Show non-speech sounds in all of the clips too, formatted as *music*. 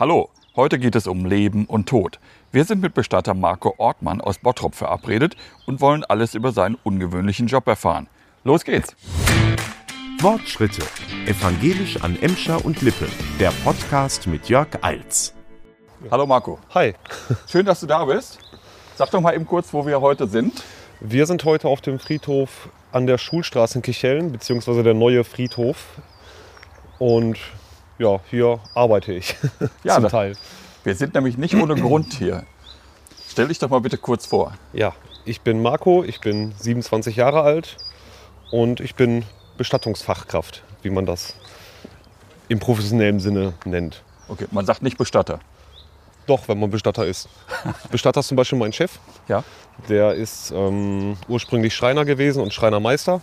Hallo, heute geht es um Leben und Tod. Wir sind mit Bestatter Marco Ortmann aus Bottrop verabredet und wollen alles über seinen ungewöhnlichen Job erfahren. Los geht's! Wortschritte. Evangelisch an Emscher und Lippe. Der Podcast mit Jörg Eils. Hallo Marco, Hi, *laughs* schön, dass du da bist. Sag doch mal eben kurz, wo wir heute sind. wir sind heute auf dem Friedhof an der Schulstraße in Kichellen, beziehungsweise der neue Friedhof. Und ja, hier arbeite ich *laughs* Ja, zum Teil. Wir sind nämlich nicht ohne Grund hier. Stell dich doch mal bitte kurz vor. Ja, ich bin Marco, ich bin 27 Jahre alt und ich bin Bestattungsfachkraft, wie man das im professionellen Sinne nennt. Okay, man sagt nicht Bestatter. Doch, wenn man Bestatter ist. *laughs* Bestatter ist zum Beispiel mein Chef. Ja? Der ist ähm, ursprünglich Schreiner gewesen und Schreinermeister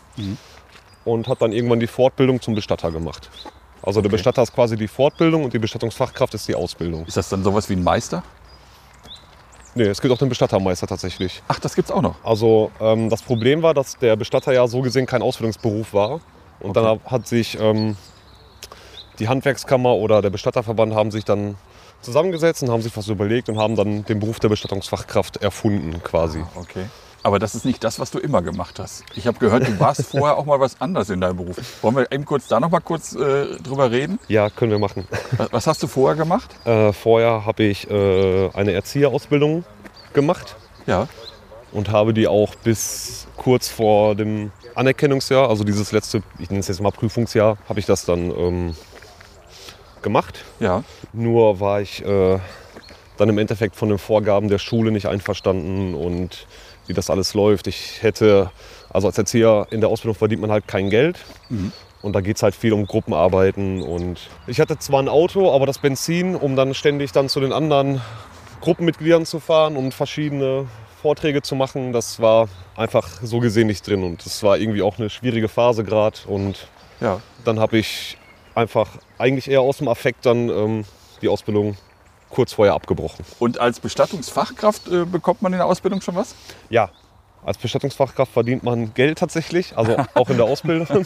und hat dann irgendwann die Fortbildung zum Bestatter gemacht. Also der Okay. Bestatter ist quasi die Fortbildung und die Bestattungsfachkraft ist die Ausbildung. Ist das dann sowas wie ein Meister? Nee, es gibt auch den Bestattermeister tatsächlich. Ach, das gibt's auch noch. Also ähm, das Problem war, dass der Bestatter ja so gesehen kein Ausbildungsberuf war. Und dann hat sich ähm, die Handwerkskammer oder der Bestatterverband haben sich dann zusammengesetzt und haben sich was überlegt und haben dann den Beruf der Bestattungsfachkraft erfunden quasi. Okay. Aber das ist nicht das, was du immer gemacht hast. Ich habe gehört, du warst *laughs* vorher auch mal was anderes in deinem Beruf. Wollen wir eben kurz da noch mal kurz äh, drüber reden? Ja, können wir machen. *laughs* Was, hast du vorher gemacht? Äh, vorher habe ich äh, eine Erzieherausbildung gemacht Ja. und habe die auch bis kurz vor dem Anerkennungsjahr, also dieses letzte, ich nenne es jetzt mal Prüfungsjahr, habe ich das dann ähm, gemacht. Ja. Nur war ich äh, dann im Endeffekt von den Vorgaben der Schule nicht einverstanden und wie das alles läuft. Ich hätte, also als Erzieher in der Ausbildung verdient man halt kein Geld. Und da geht es halt viel um Gruppenarbeiten. Und ich hatte zwar ein Auto, aber das Benzin, um dann ständig dann zu den anderen Gruppenmitgliedern zu fahren und verschiedene Vorträge zu machen, das war einfach so gesehen nicht drin. Und das war irgendwie auch eine schwierige Phase gerade. Und Ja. dann habe ich einfach eigentlich eher aus dem Affekt dann ähm, die Ausbildung kurz vorher abgebrochen. Und als Bestattungsfachkraft äh, bekommt man in der Ausbildung schon was? Ja, als Bestattungsfachkraft verdient man Geld tatsächlich, also *laughs* auch in der Ausbildung.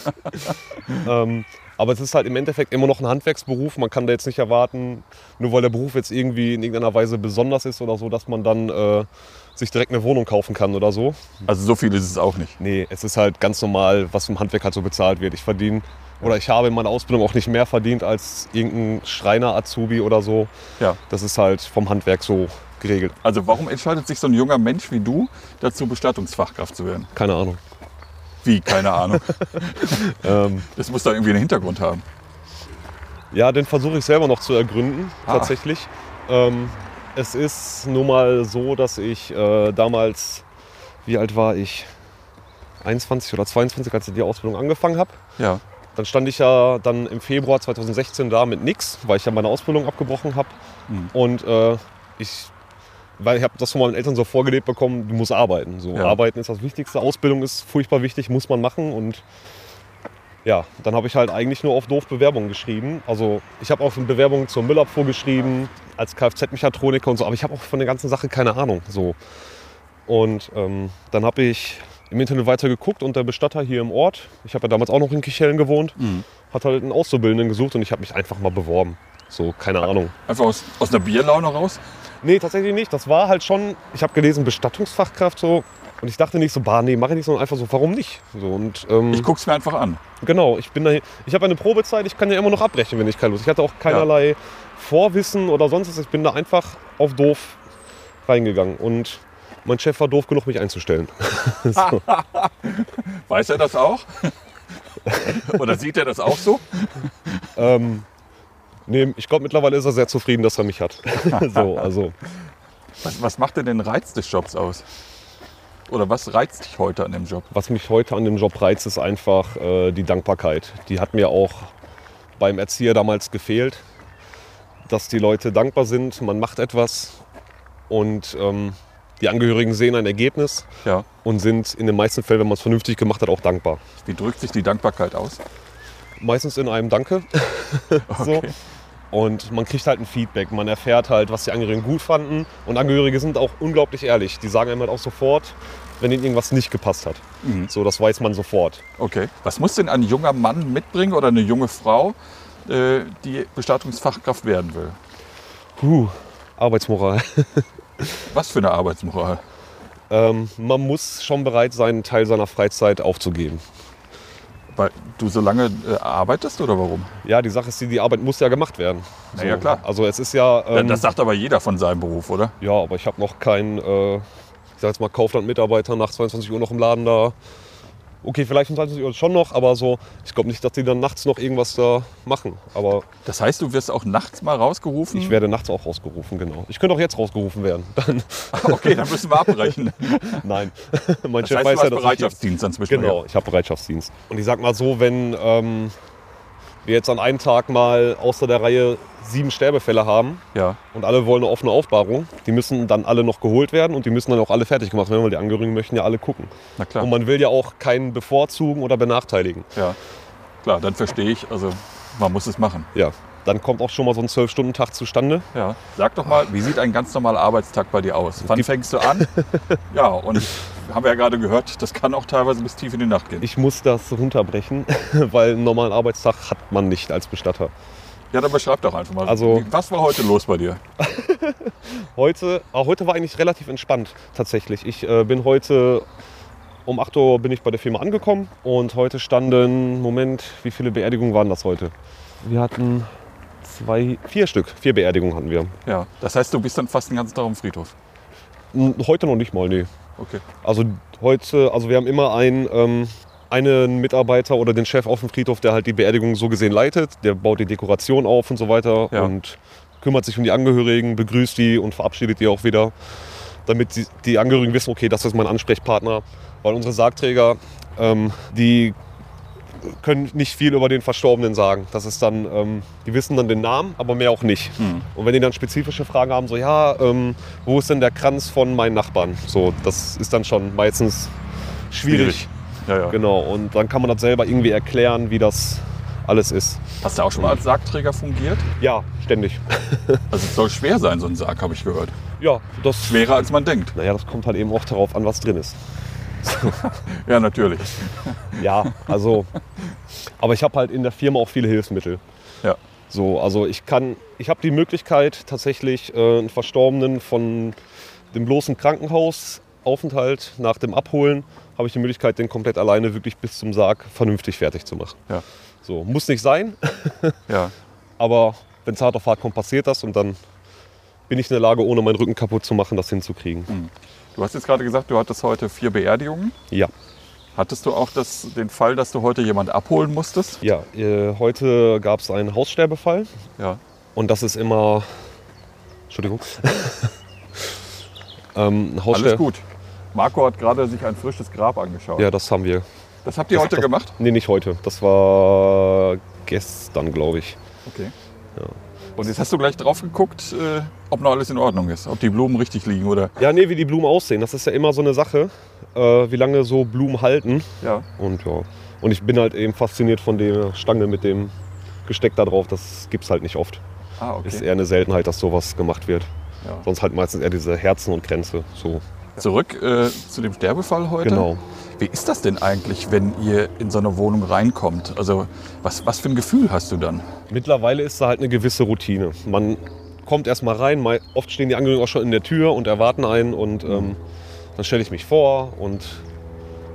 *laughs* ähm, aber es ist halt im Endeffekt immer noch ein Handwerksberuf. Man kann da jetzt nicht erwarten, nur weil der Beruf jetzt irgendwie in irgendeiner Weise besonders ist oder so, dass man dann äh, sich direkt eine Wohnung kaufen kann oder so. Also so viel ist es auch nicht. Nee, es ist halt ganz normal, was im Handwerk halt so bezahlt wird. Ich verdiene oder ich habe in meiner Ausbildung auch nicht mehr verdient als irgendein Schreiner, Azubi oder so. Ja. Das ist halt vom Handwerk so geregelt. Also warum entscheidet sich so ein junger Mensch wie du dazu, Bestattungsfachkraft zu werden? Keine Ahnung. Wie? Keine Ahnung. *laughs* Ähm, Das muss da irgendwie einen Hintergrund haben. ja, den versuche ich selber noch zu ergründen, Ah. tatsächlich. Ähm, es ist nun mal so, dass ich äh, damals, wie alt war ich? 21 oder 22, als ich die Ausbildung angefangen habe. Ja. Dann stand ich ja dann im Februar 2016 da mit nix, weil ich ja meine Ausbildung abgebrochen habe. Mhm. Und äh, ich, weil ich habe das von meinen Eltern so vorgelebt bekommen, du musst arbeiten. So, Ja. Arbeiten ist das Wichtigste, Ausbildung ist furchtbar wichtig, muss man machen. Und ja, dann habe ich halt eigentlich nur auf doof Bewerbungen geschrieben. Also ich habe auch Bewerbungen zur Müllabfuhr geschrieben, als Kfz-Mechatroniker und so, aber ich habe auch von der ganzen Sache keine Ahnung. So. Und ähm, dann habe ich im Internet weiter geguckt und der Bestatter hier im Ort, ich habe ja damals auch noch in Kichellen gewohnt, hat halt einen Auszubildenden gesucht und ich habe mich einfach mal beworben. So, keine Ahnung. Einfach aus, aus einer Bierlaune raus? Nee, tatsächlich nicht. Das war halt schon, ich habe gelesen, Bestattungsfachkraft so. Und ich dachte nicht so, bah, nee, mache ich nicht, sondern einfach so, warum nicht? So, und ähm, Ich guck's mir einfach an. genau, ich bin da, ich habe eine Probezeit, ich kann ja immer noch abbrechen, wenn ich keine Lust. Ich hatte auch keinerlei Vorwissen oder sonst was. Ich bin da einfach auf doof reingegangen. Und mein Chef war doof genug, mich einzustellen. *laughs* so. *laughs* Weiß er das auch? *laughs* Oder sieht er das auch so? ähm, nee, ich glaube, mittlerweile ist er sehr zufrieden, dass er mich hat. so, also. Was, was macht denn den Reiz des Jobs aus? Oder was reizt dich heute an dem Job? Was mich heute an dem Job reizt, ist einfach äh, die Dankbarkeit. Die hat mir auch beim Erzieher damals gefehlt, dass die Leute dankbar sind, man macht etwas und ähm, die Angehörigen sehen ein Ergebnis Ja. und sind in den meisten Fällen, wenn man es vernünftig gemacht hat, auch dankbar. Wie drückt sich die Dankbarkeit aus? Meistens in einem Danke. *laughs* so. Und man kriegt halt ein Feedback. Man erfährt halt, was die Angehörigen gut fanden. Und Angehörige sind auch unglaublich ehrlich. Die sagen einem halt auch sofort, wenn ihnen irgendwas nicht gepasst hat. So, das weiß man sofort. Okay. Was muss denn ein junger Mann mitbringen oder eine junge Frau, äh, die Bestattungsfachkraft werden will? Puh, Arbeitsmoral. *laughs* Was für eine Arbeitsmoral. Ähm, man muss schon bereit sein, einen Teil seiner Freizeit aufzugeben. Weil du so lange äh, arbeitest oder warum? Ja, die Sache ist, die, die Arbeit muss ja gemacht werden. Na ja, klar. Also es ist ja... Ja, Ähm, das sagt aber jeder von seinem Beruf, oder? ja, aber ich habe noch keinen, äh, ich sag jetzt mal, Kaufland-Mitarbeiter nach 22 Uhr noch im Laden da. Okay, vielleicht um 22 Uhr schon noch, aber so, ich glaube nicht, dass die dann nachts noch irgendwas da machen. Aber Das heißt, du wirst auch nachts mal rausgerufen? ich werde nachts auch rausgerufen, genau. Ich könnte auch jetzt rausgerufen werden. *laughs* Dann, *laughs* okay, dann müssen wir abbrechen. *laughs* nein, mein Das Chef heißt, weiß du ja, hast dass ich Bereitschaftsdienst dann zwischendurch. Genau, ich habe Bereitschaftsdienst. Und ich sag mal so, wenn ähm, wir jetzt an einem Tag mal außer der Reihe sieben Sterbefälle haben Ja, und alle wollen eine offene Aufbahrung, die müssen dann alle noch geholt werden und die müssen dann auch alle fertig gemacht werden, weil die Angehörigen möchten ja alle gucken. na klar. Und man will ja auch keinen bevorzugen oder benachteiligen. ja, klar, dann verstehe ich. Also, man muss es machen. Ja, dann kommt auch schon mal so ein Zwölf-Stunden-Tag zustande. Ja. Sag doch mal, wie sieht ein ganz normaler Arbeitstag bei dir aus? Wann fängst du an? *laughs* ja, und haben wir ja gerade gehört, das kann auch teilweise bis tief in die Nacht gehen. Ich muss das runterbrechen, *laughs* weil einen normalen Arbeitstag hat man nicht als Bestatter. Ja, dann beschreib doch einfach mal. Also- was war heute los bei dir? *laughs* Heute, auch heute war eigentlich relativ entspannt tatsächlich. Ich äh, bin heute um 8 Uhr bin ich bei der Firma angekommen und heute standen, Moment, wie viele Beerdigungen waren das heute? Wir hatten zwei, vier Stück, vier Beerdigungen hatten wir. Ja, das heißt, du bist dann fast den ganzen Tag am Friedhof. Heute noch nicht mal, nee. Okay. Also heute, also wir haben immer einen, ähm, einen Mitarbeiter oder den Chef auf dem Friedhof, der halt die Beerdigung so gesehen leitet. Der baut die Dekoration auf und so weiter Ja. und kümmert sich um die Angehörigen, begrüßt die und verabschiedet die auch wieder, damit die, die Angehörigen wissen, okay, das ist mein Ansprechpartner. Weil unsere Sargträger, ähm, die können nicht viel über den Verstorbenen sagen. Das ist dann, ähm, die wissen dann den Namen, aber mehr auch nicht. Hm. Und wenn die dann spezifische Fragen haben, so ja, ähm, wo ist denn der Kranz von meinen Nachbarn? So, das ist dann schon meistens schwierig. Ja, ja. Genau. Und dann kann man das selber irgendwie erklären, wie das alles ist. Hast du auch schon mal als Sargträger fungiert? Ja, ständig. *laughs* Also es soll schwer sein, so ein Sarg, habe ich gehört. Ja, das. Schwerer als man denkt. Naja, das kommt halt eben auch darauf an, was drin ist. *laughs* Ja, natürlich. Ja, also. aber ich habe halt in der Firma auch viele Hilfsmittel. Ja. So, also ich kann, ich habe die Möglichkeit tatsächlich äh, einen Verstorbenen von dem bloßen Krankenhausaufenthalt nach dem Abholen habe ich die Möglichkeit, den komplett alleine wirklich bis zum Sarg vernünftig fertig zu machen. Ja. So, muss nicht sein, *laughs* Ja. aber wenn es hart auf hart kommt, passiert das und dann bin ich in der Lage, ohne meinen Rücken kaputt zu machen, das hinzukriegen. Du hast jetzt gerade gesagt, du hattest heute vier Beerdigungen. Ja, Hattest du auch das, den Fall, dass du heute jemand abholen musstest? ja. Äh, heute gab es einen Haussterbefall Ja. und das ist immer, Entschuldigung, *laughs* ähm, Hausster- Alles gut. Marco hat gerade sich ein frisches Grab angeschaut. Ja, das haben wir. Das habt ihr Das- heute das- gemacht? Nee, nicht heute. Das war gestern, glaube ich. Okay. Und jetzt hast du gleich drauf geguckt, äh, ob noch alles in Ordnung ist, ob die Blumen richtig liegen oder. Ja, nee, wie die Blumen aussehen. Das ist ja immer so eine Sache, äh, wie lange so Blumen halten. Ja. Und ja. Und ich bin halt eben fasziniert von der Stange mit dem Gesteck da drauf. Das gibt's halt nicht oft. Ah, okay. Ist eher eine Seltenheit, dass sowas gemacht wird. Ja. Sonst halt meistens eher diese Herzen und Kränze. So. Zurück äh, zu dem Sterbefall heute. Genau. Wie ist das denn eigentlich, wenn ihr in so eine Wohnung reinkommt? Also was, was für ein Gefühl hast du dann? Mittlerweile ist da halt eine gewisse Routine. Man kommt erstmal rein, oft stehen die Angehörigen auch schon in der Tür und erwarten einen und ähm, dann stelle ich mich vor und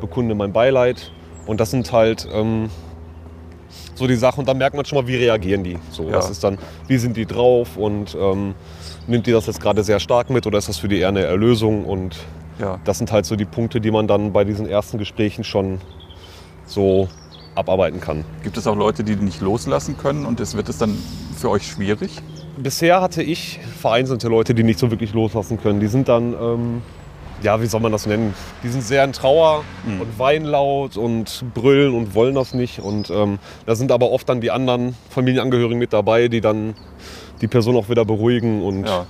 bekunde mein Beileid. Und das sind halt ähm, so die Sachen und dann merkt man schon mal, wie reagieren die. So, Ja. was ist dann, wie sind die drauf und ähm, nimmt die das jetzt gerade sehr stark mit oder ist das für die eher eine Erlösung? Und Ja. das sind halt so die Punkte, die man dann bei diesen ersten Gesprächen schon so abarbeiten kann. Gibt es auch Leute, die nicht loslassen können und es wird es dann für euch schwierig? Bisher hatte ich vereinzelte Leute, die nicht so wirklich loslassen können. Die sind dann, ähm, ja, wie soll man das nennen? Die sind sehr in Trauer und weinen laut und brüllen und wollen das nicht. Und ähm, da sind aber oft dann die anderen Familienangehörigen mit dabei, die dann die Person auch wieder beruhigen. Und ja,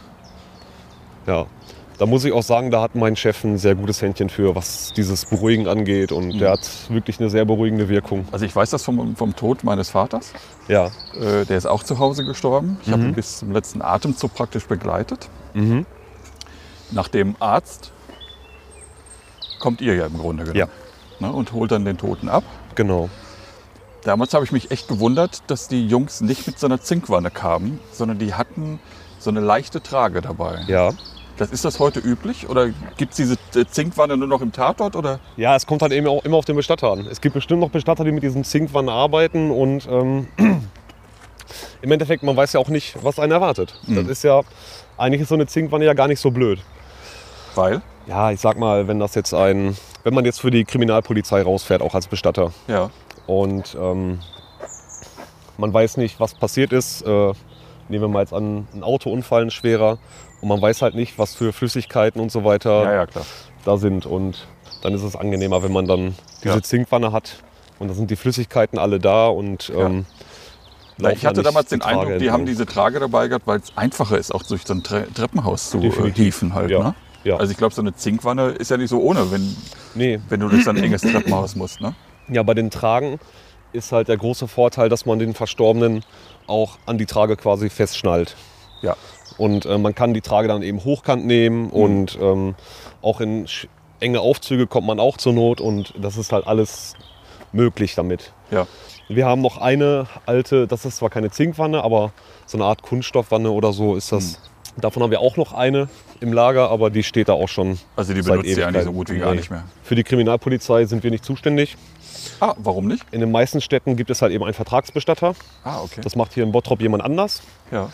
Ja. Da muss ich auch sagen, da hat mein Chef ein sehr gutes Händchen für, was dieses Beruhigen angeht. Und der hat wirklich eine sehr beruhigende Wirkung. Also ich weiß das vom, vom Tod meines Vaters. Ja. Äh, der ist auch zu Hause gestorben. Ich habe ihn bis zum letzten Atemzug praktisch begleitet. Mhm. Nach dem Arzt kommt ihr ja im Grunde genommen. Ja. Ne, und holt dann den Toten ab. Genau. Damals habe ich mich echt gewundert, dass die Jungs nicht mit so einer Zinkwanne kamen, sondern die hatten so eine leichte Trage dabei. Ja. Das ist das heute üblich oder gibt es diese äh, Zinkwanne nur noch im Tatort oder? Ja, es kommt halt eben auch immer auf den Bestatter an. Es gibt bestimmt noch Bestatter, die mit diesen Zinkwannen arbeiten und ähm, *clears throat* im Endeffekt, man weiß ja auch nicht, was einen erwartet. Das ist ja, eigentlich ist so eine Zinkwanne ja gar nicht so blöd. Weil? Ja, ich sag mal, wenn das jetzt ein, wenn man jetzt für die Kriminalpolizei rausfährt, auch als Bestatter Ja. und ähm, man weiß nicht, was passiert ist, äh, nehmen wir mal jetzt an, ein Autounfall, ein schwerer, und man weiß halt nicht, was für Flüssigkeiten und so weiter Ja, ja, da sind. Und dann ist es angenehmer, wenn man dann diese Ja. Zinkwanne hat und da sind die Flüssigkeiten alle da und ähm, laufen ich hatte damals den Trage Eindruck, die haben diese Trage dabei gehabt, weil es einfacher ist, auch durch so ein Tre Treppenhaus zu äh, Definitiv. hieven halt. Ja. Ne? Ja. Also ich glaube, so eine Zinkwanne ist ja nicht so ohne, wenn, Nee, wenn du durch so ein enges Treppenhaus musst. Ne? ja, bei den Tragen ist halt der große Vorteil, dass man den Verstorbenen auch an die Trage quasi festschnallt. Ja. Und äh, man kann die Trage dann eben hochkant nehmen und ähm, auch in enge Aufzüge kommt man auch zur Not und das ist halt alles möglich damit. Ja. Wir haben noch eine alte, das ist zwar keine Zinkwanne, aber so eine Art Kunststoffwanne oder so ist das. Davon haben wir auch noch eine im Lager, aber die steht da auch schon. Also die benutzt ihr eigentlich so gut wie gar nicht mehr. Für die Kriminalpolizei sind wir nicht zuständig. Ah, warum nicht? In den meisten Städten gibt es halt eben einen Vertragsbestatter. Ah, okay. Das macht hier in Bottrop jemand anders. ja.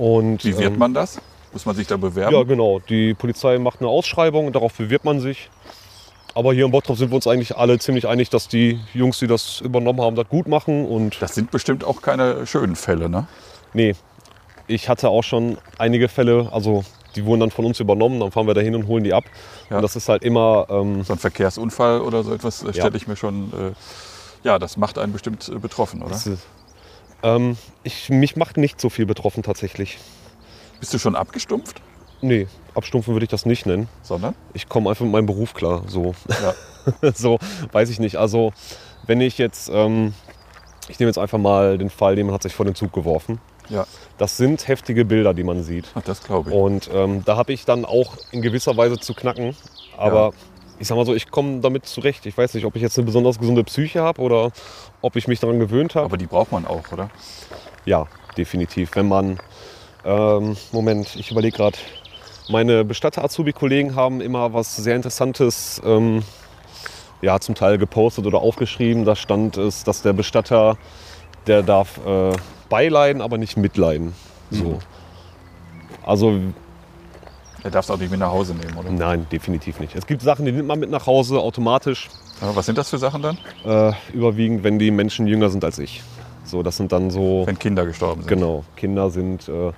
Und, Wie wird ähm, man das? Muss man sich da bewerben? Ja, genau. Die Polizei macht eine Ausschreibung und darauf bewirbt man sich. Aber hier in Bottrop sind wir uns eigentlich alle ziemlich einig, dass die Jungs, die das übernommen haben, das gut machen. Und Das sind bestimmt auch keine schönen Fälle, ne? nee, ich hatte auch schon einige Fälle, also die wurden dann von uns übernommen, dann fahren wir da hin und holen die ab. Ja. Und das ist halt immer, ähm, So ein Verkehrsunfall oder so etwas äh, Ja. stelle ich mir schon. Äh, ja, das macht einen bestimmt äh, betroffen, oder? das ist, ähm, ich, mich macht nicht so viel betroffen tatsächlich. Bist du schon abgestumpft? Nee, abstumpfen würde ich das nicht nennen. Sondern? Ich komme einfach mit meinem Beruf klar. So. Ja. *laughs* so, weiß ich nicht. Also, wenn ich jetzt, ähm, ich nehme jetzt einfach mal den Fall, jemand hat sich vor den Zug geworfen. Ja. Das sind heftige Bilder, die man sieht. Ach, das glaube ich. Und ähm, da habe ich dann auch in gewisser Weise zu knacken. Aber Ja. Ich sag mal so, ich komme damit zurecht. Ich weiß nicht, ob ich jetzt eine besonders gesunde Psyche habe oder ob ich mich daran gewöhnt habe. Aber die braucht man auch, oder? Ja, definitiv. Wenn man, ähm, Moment, ich überlege gerade, meine Bestatter-Azubi-Kollegen haben immer was sehr Interessantes, ähm, ja, zum Teil gepostet oder aufgeschrieben. Da stand es, dass der Bestatter, der darf äh, beileiden, aber nicht mitleiden. So. Also Er darf es auch nicht mit nach Hause nehmen, oder? nein, definitiv nicht. Es gibt Sachen, die nimmt man mit nach Hause automatisch, Ja, was sind das für Sachen dann? äh, überwiegend, wenn die Menschen jünger sind als ich. So, das sind dann so. Wenn Kinder gestorben sind. Genau, Kinder sind, äh,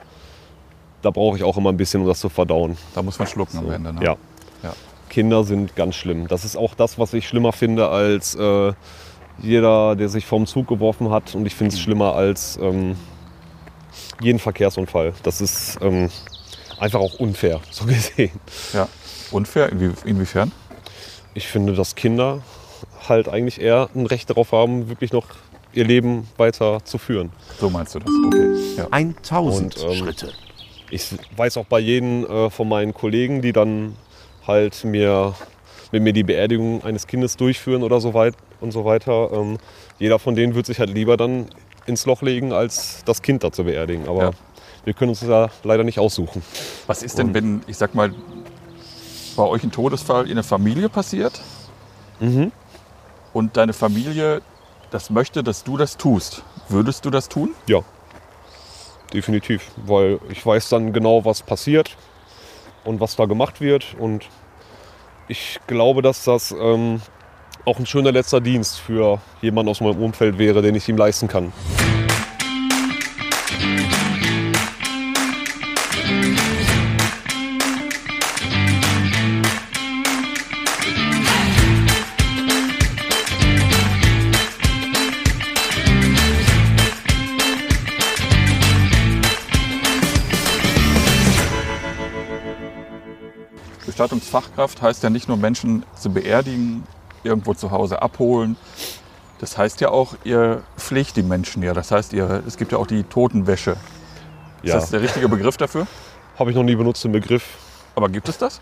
da brauche ich auch immer ein bisschen, um das zu verdauen. Da muss man schlucken am Ende. Ne? Ja. Ja. Kinder sind ganz schlimm. Das ist auch das, was ich schlimmer finde als äh, jeder, der sich vom Zug geworfen hat. Und ich finde es schlimmer als ähm, jeden Verkehrsunfall. Das ist ähm, einfach auch unfair, *laughs* so gesehen. ja. Unfair? Inwie inwiefern? Ich finde, dass Kinder halt eigentlich eher ein Recht darauf haben, wirklich noch ihr Leben weiter zu führen. So meinst du das? Okay. Ja. 1000 Und, ähm, Schritte. Ich weiß auch bei jedem äh, von meinen Kollegen, die dann halt mir, mit mir die Beerdigung eines Kindes durchführen oder so weit und so weiter. Ähm, jeder von denen wird sich halt lieber dann ins Loch legen, als das Kind da zu beerdigen. Aber Ja. Wir können uns das ja leider nicht aussuchen. Was ist denn, wenn, ich sag mal, bei euch ein Todesfall in der Familie passiert Mhm. und deine Familie das möchte, dass du das tust? Würdest du das tun? Ja, definitiv. Weil ich weiß dann genau, was passiert und was da gemacht wird. Und ich glaube, dass das ähm, auch ein schöner letzter Dienst für jemanden aus meinem Umfeld wäre, den ich ihm leisten kann. Bestattungsfachkraft heißt ja nicht nur Menschen zu beerdigen, irgendwo zu Hause abholen. Das heißt ja auch, ihr pflegt die Menschen ja. Das heißt, ihr, es gibt ja auch die Totenwäsche. Ist Ja, das der richtige Begriff dafür? habe ich noch nie benutzt, den Begriff. Aber gibt es das?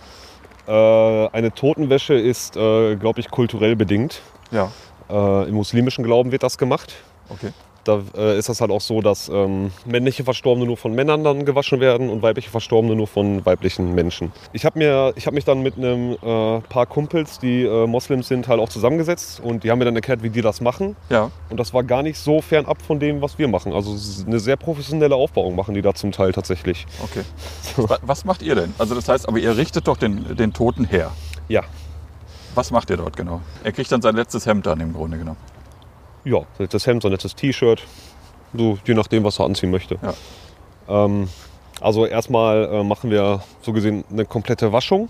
Äh, eine Totenwäsche ist, äh, glaube ich, kulturell bedingt. Ja. Äh, Im muslimischen Glauben wird das gemacht. Okay. Da äh, ist das halt auch so, dass ähm, männliche Verstorbene nur von Männern dann gewaschen werden und weibliche Verstorbene nur von weiblichen Menschen. Ich habe mir, ich habe mich dann mit einem äh, paar Kumpels, die äh, Moslems sind, halt auch zusammengesetzt und die haben mir dann erklärt, wie die das machen. Ja. Und das war gar nicht so fernab von dem, was wir machen. Also eine sehr professionelle Aufbauung machen die da zum Teil tatsächlich. Okay. *laughs* Wa- Was macht ihr denn? Also das heißt, aber ihr richtet doch den, den Toten her. Ja, Was macht ihr dort genau? Er kriegt dann sein letztes Hemd an im Grunde genommen. Ja, das Hemd, so ein nettes T-Shirt, so je nachdem, was er anziehen möchte. Ja. Ähm, also erstmal äh, machen wir so gesehen eine komplette Waschung.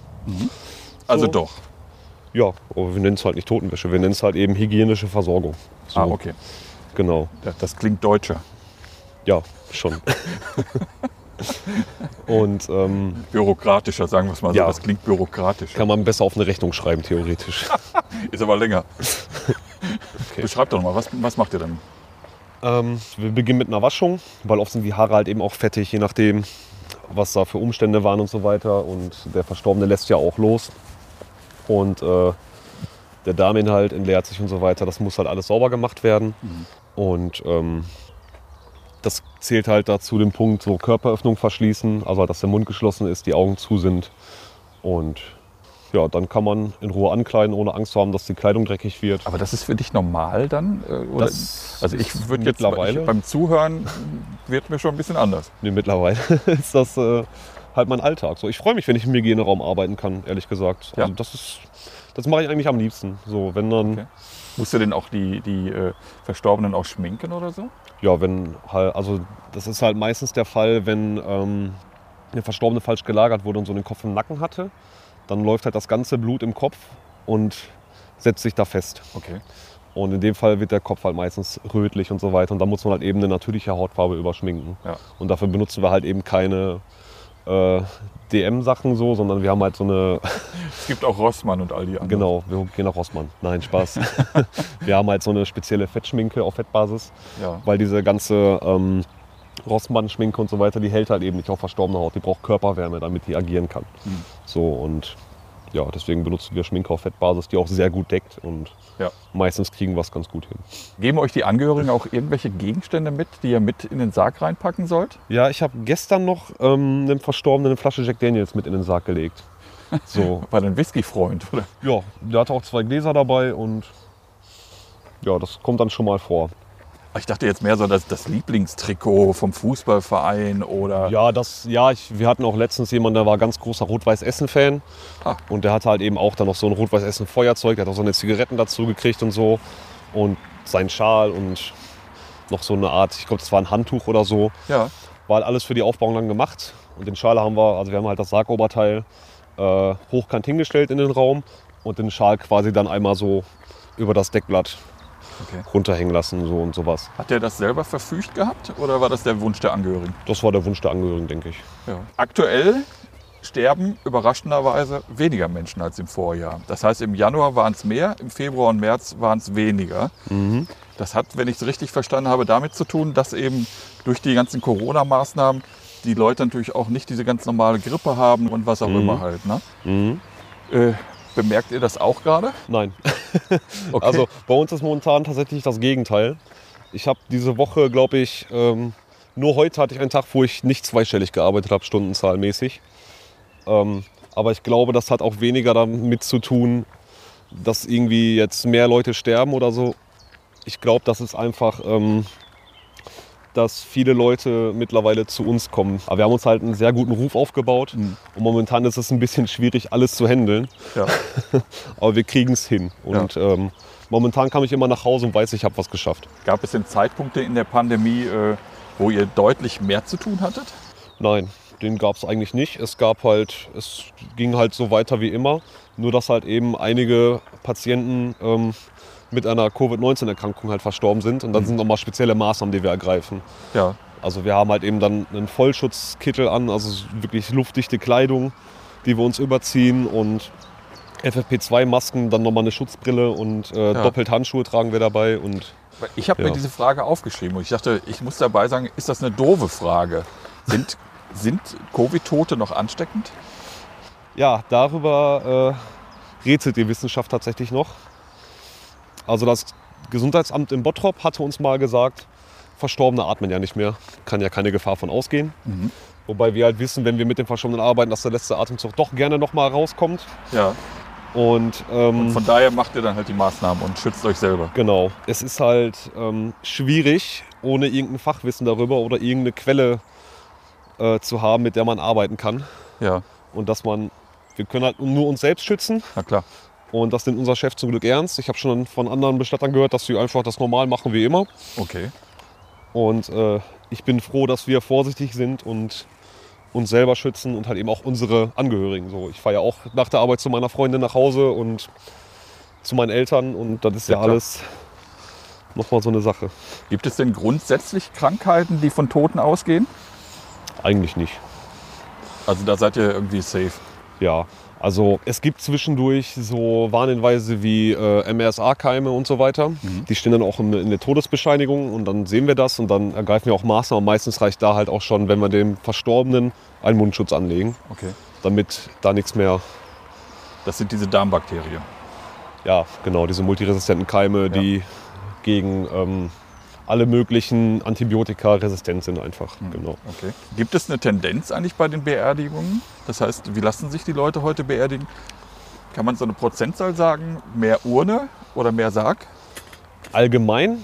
Also So. doch. Ja, aber wir nennen es halt nicht Totenwäsche, wir nennen es halt eben hygienische Versorgung. So, Ah, okay. Genau, Das klingt deutscher. ja, schon. *laughs* Und ähm, Bürokratischer, sagen wir es mal so. Ja. Das klingt bürokratisch. kann man besser auf eine Rechnung schreiben, theoretisch. *laughs* Ist aber länger. Okay. Beschreibt doch mal, was, was macht ihr dann? Ähm, wir beginnen mit einer Waschung, weil oft sind die Haare halt eben auch fettig, je nachdem, was da für Umstände waren und so weiter. Und der Verstorbene lässt ja auch los. Und äh, der Darminhalt entleert sich und so weiter. Das muss halt alles sauber gemacht werden. Und ähm, das zählt halt dazu den Punkt, so Körperöffnung verschließen, also dass der Mund geschlossen ist, die Augen zu sind. Und ja, dann kann man in Ruhe ankleiden, ohne Angst zu haben, dass die Kleidung dreckig wird. Aber das ist für dich normal dann? äh, also ich würde jetzt mittlerweile- ich, beim Zuhören wird mir schon ein bisschen anders. Nee, mittlerweile *laughs* ist das äh, halt mein Alltag. So, ich freue mich, wenn ich im Hygieneraum arbeiten kann, ehrlich gesagt. Ja. Also das ist, das mache ich eigentlich am liebsten. So, wenn dann, Okay. Musst du denn auch die, die äh, Verstorbenen auch schminken oder so? Ja, wenn halt, also das ist halt meistens der Fall, wenn ähm, der Verstorbene falsch gelagert wurde und so den Kopf im Nacken hatte, dann läuft halt das ganze Blut im Kopf und setzt sich da fest. Okay. Und in dem Fall wird der Kopf halt meistens rötlich und so weiter. Und da muss man halt eben eine natürliche Hautfarbe überschminken. Ja. Und dafür benutzen wir halt eben keine äh, DM-Sachen so, sondern wir haben halt so eine, *laughs* Es gibt auch Rossmann und all die anderen. genau, wir gehen nach Rossmann. Nein, Spaß. *laughs* *laughs* wir haben halt so eine spezielle Fettschminke auf Fettbasis, Ja. weil diese ganze ähm, Rossmann-Schminke und so weiter, die hält halt eben nicht auf verstorbene Haut. Die braucht Körperwärme, damit die agieren kann. Mhm. So und ja, deswegen benutzen wir Schminke auf Fettbasis, die auch sehr gut deckt und Ja. meistens kriegen wir es ganz gut hin. Geben euch die Angehörigen auch irgendwelche Gegenstände mit, die ihr mit in den Sarg reinpacken sollt? Ja, ich habe gestern noch ähm, einem Verstorbenen eine Flasche Jack Daniels mit in den Sarg gelegt. *laughs* So, Bei einem Whisky-Freund, oder? ja, der hatte auch zwei Gläser dabei und ja, das kommt dann schon mal vor. Ich dachte jetzt mehr so das, das Lieblingstrikot vom Fußballverein oder. Ja, das, ja, ich, wir hatten auch letztens jemanden, der war ganz großer Rot-Weiß-Essen-Fan. Ah. Und der hatte halt eben auch dann noch so ein Rot-Weiß-Essen-Feuerzeug, der hat auch so eine Zigaretten dazu gekriegt und so. Und sein Schal und noch so eine Art, ich glaube, das war ein Handtuch oder so. Ja. War halt alles für die Aufbauung dann gemacht. Und den Schal haben wir, also wir haben halt das Sargoberteil äh, hochkant hingestellt in den Raum und den Schal quasi dann einmal so über das Deckblatt Okay. runterhängen lassen so und sowas. Hat der das selber verfügt gehabt oder war das der Wunsch der Angehörigen? Das war der Wunsch der Angehörigen, denke ich. Ja. Aktuell sterben überraschenderweise weniger Menschen als im Vorjahr. Das heißt, im Januar waren es mehr, im Februar und März waren es weniger. Das hat, wenn ich es richtig verstanden habe, damit zu tun, dass eben durch die ganzen Corona-Maßnahmen die Leute natürlich auch nicht diese ganz normale Grippe haben und was auch immer halt. Ne? Mhm. Äh, bemerkt ihr das auch gerade? Nein. *laughs* Okay. Also bei uns ist momentan tatsächlich das Gegenteil. Ich habe diese Woche, glaube ich, ähm, nur heute hatte ich einen Tag, wo ich nicht zweistellig gearbeitet habe, stundenzahlmäßig. Ähm, aber ich glaube, das hat auch weniger damit zu tun, dass irgendwie jetzt mehr Leute sterben oder so. Ich glaube, das ist einfach, ähm, dass viele Leute mittlerweile zu uns kommen. Aber wir haben uns halt einen sehr guten Ruf aufgebaut. Mhm. Und momentan ist es ein bisschen schwierig, alles zu handeln. ja. *laughs* Aber wir kriegen es hin. Und ähm, momentan kam ich immer nach Hause und weiß, ich habe was geschafft. Gab es denn Zeitpunkte in der Pandemie, äh, wo ihr deutlich mehr zu tun hattet? Nein, den gab es eigentlich nicht. Es gab halt, es ging halt so weiter wie immer. Nur dass halt eben einige Patienten ähm, mit einer Covid-19-Erkrankung halt verstorben sind. Und dann sind nochmal spezielle Maßnahmen, die wir ergreifen. Ja. Also wir haben halt eben dann einen Vollschutzkittel an, also wirklich luftdichte Kleidung, die wir uns überziehen und FFP2-Masken, dann nochmal eine Schutzbrille und äh, Ja. doppelt Handschuhe tragen wir dabei und Ich habe Ja. mir diese Frage aufgeschrieben und ich dachte, ich muss dabei sagen, ist das eine doofe Frage? Sind, *laughs* sind Covid-Tote noch ansteckend? Ja, darüber äh, rätselt die Wissenschaft tatsächlich noch. Also das Gesundheitsamt in Bottrop hatte uns mal gesagt, Verstorbene atmen ja nicht mehr, kann ja keine Gefahr von ausgehen. Wobei wir halt wissen, wenn wir mit dem Verstorbenen arbeiten, dass der letzte Atemzug doch gerne nochmal rauskommt. Ja. Und, ähm, Von daher macht ihr dann halt die Maßnahmen und schützt euch selber. Genau. Es ist halt ähm, schwierig, ohne irgendein Fachwissen darüber oder irgendeine Quelle äh, zu haben, mit der man arbeiten kann. Ja, Und dass man, wir können halt nur uns selbst schützen. na klar. Und das nimmt unser Chef zum Glück ernst. Ich habe schon von anderen Bestattern gehört, dass sie einfach das normal machen wie immer. Okay. Und äh, ich bin froh, dass wir vorsichtig sind und uns selber schützen und halt eben auch unsere Angehörigen. So, ich fahre ja auch nach der Arbeit zu meiner Freundin nach Hause und zu meinen Eltern und das ist ja, Ja, alles nochmal so eine Sache. Gibt es denn grundsätzlich Krankheiten, die von Toten ausgehen? Eigentlich nicht. Also da seid ihr irgendwie safe. Ja, also es gibt zwischendurch so Warnhinweise wie äh, MRSA-Keime und so weiter. Die stehen dann auch in, in der Todesbescheinigung und dann sehen wir das und dann ergreifen wir auch Maßnahmen. Meistens reicht da halt auch schon, wenn wir dem Verstorbenen einen Mundschutz anlegen, Okay. damit da nichts mehr, Das sind diese Darmbakterien. ja genau, diese multiresistenten Keime, die gegen ähm, alle möglichen Antibiotika resistent sind einfach. Genau. Okay. Gibt es eine Tendenz eigentlich bei den Beerdigungen? Das heißt, wie lassen sich die Leute heute beerdigen? Kann man so eine Prozentzahl sagen? Mehr Urne oder mehr Sarg? Allgemein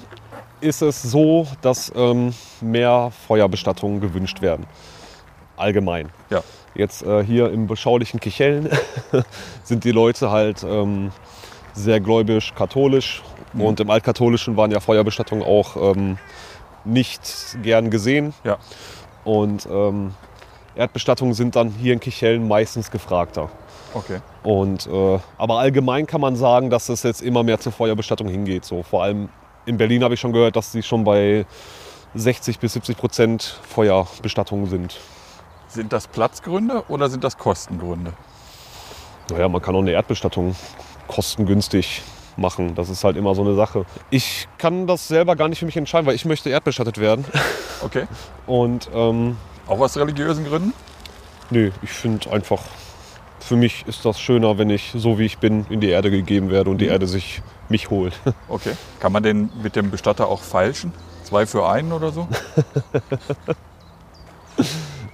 ist es so, dass ähm, mehr Feuerbestattungen gewünscht werden. Allgemein. Ja. Jetzt äh, hier im beschaulichen Kichellen *laughs* sind die Leute halt ähm, sehr gläubisch katholisch. Und im Altkatholischen waren ja Feuerbestattungen auch ähm, nicht gern gesehen. Ja. Und ähm, Erdbestattungen sind dann hier in Kichellen meistens gefragter. Okay. Und, äh, aber allgemein kann man sagen, dass es jetzt immer mehr zur Feuerbestattung hingeht. So, vor allem in Berlin habe ich schon gehört, dass sie schon bei 60 bis 70 Prozent Feuerbestattungen sind. Sind das Platzgründe oder sind das Kostengründe? Naja, man kann auch eine Erdbestattung kostengünstig machen. Das ist halt immer so eine Sache. Ich kann das selber gar nicht für mich entscheiden, weil ich möchte erdbestattet werden. *laughs* Okay. Und ähm, Auch aus religiösen Gründen? nö, ich finde einfach, für mich ist das schöner, wenn ich so wie ich bin in die Erde gegeben werde und die Erde sich mich holt. *laughs* Okay. Kann man den mit dem Bestatter auch feilschen? Zwei für einen oder so? *laughs*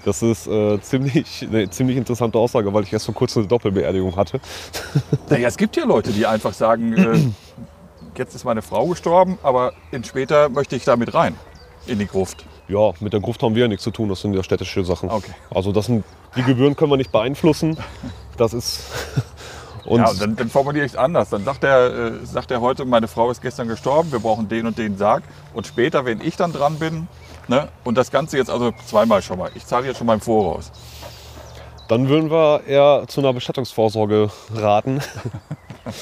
Das ist äh, ziemlich, eine ziemlich interessante Aussage, weil ich erst vor kurzem eine Doppelbeerdigung hatte. *laughs* Naja, es gibt ja Leute, die einfach sagen, äh, jetzt ist meine Frau gestorben, aber in später möchte ich da mit rein. In die Gruft. Ja, mit der Gruft haben wir ja nichts zu tun, das sind ja städtische Sachen. Okay. Also das sind, die Gebühren können wir nicht beeinflussen. Das ist. *laughs* Und ja, dann, dann formuliere ich es anders. Dann sagt er, äh, sagt er heute, meine Frau ist gestern gestorben, wir brauchen den und den Sarg. Und später, wenn ich dann dran bin, ne, und das Ganze jetzt also zweimal schon mal, ich zahle jetzt schon mal im Voraus. dann würden wir eher zu einer Bestattungsvorsorge raten. *laughs*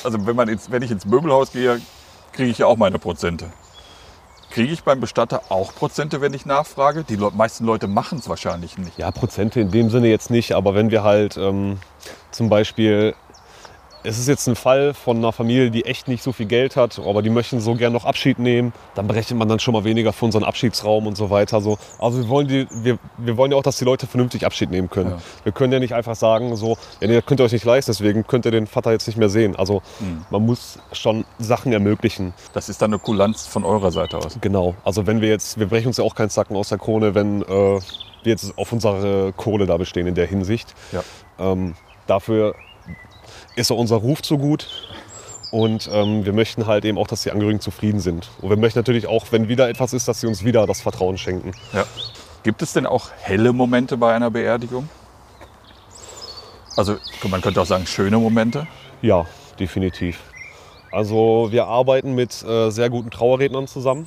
Also wenn, man ins, wenn ich ins Möbelhaus gehe, kriege ich ja auch meine Prozente. Kriege ich beim Bestatter auch Prozente, wenn ich nachfrage? Die Le meisten Leute machen es wahrscheinlich nicht. Ja, Prozente in dem Sinne jetzt nicht, aber wenn wir halt ähm, zum Beispiel, es ist jetzt ein Fall von einer Familie, die echt nicht so viel Geld hat, aber die möchten so gern noch Abschied nehmen, dann berechnet man dann schon mal weniger für unseren Abschiedsraum und so weiter. So. Also wir wollen, die, wir, wir wollen ja auch, dass die Leute vernünftig Abschied nehmen können. Ja. Wir können ja nicht einfach sagen, so, ja, nee, das könnt ihr euch nicht leisten, deswegen könnt ihr den Vater jetzt nicht mehr sehen. Also man muss schon Sachen ermöglichen. Das ist dann eine Kulanz von eurer Seite aus. Genau. Also wenn wir jetzt, wir brechen uns ja auch keinen Zacken aus der Krone, wenn äh, wir jetzt auf unsere Kohle da bestehen in der Hinsicht. Ja. Ähm, dafür ist auch unser Ruf zu gut. Und ähm, wir möchten halt eben auch, dass die Angehörigen zufrieden sind. Und wir möchten natürlich auch, wenn wieder etwas ist, dass sie uns wieder das Vertrauen schenken. Ja. Gibt es denn auch helle Momente bei einer Beerdigung? Also man könnte auch sagen schöne Momente. Ja, definitiv. Also wir arbeiten mit äh, sehr guten Trauerrednern zusammen.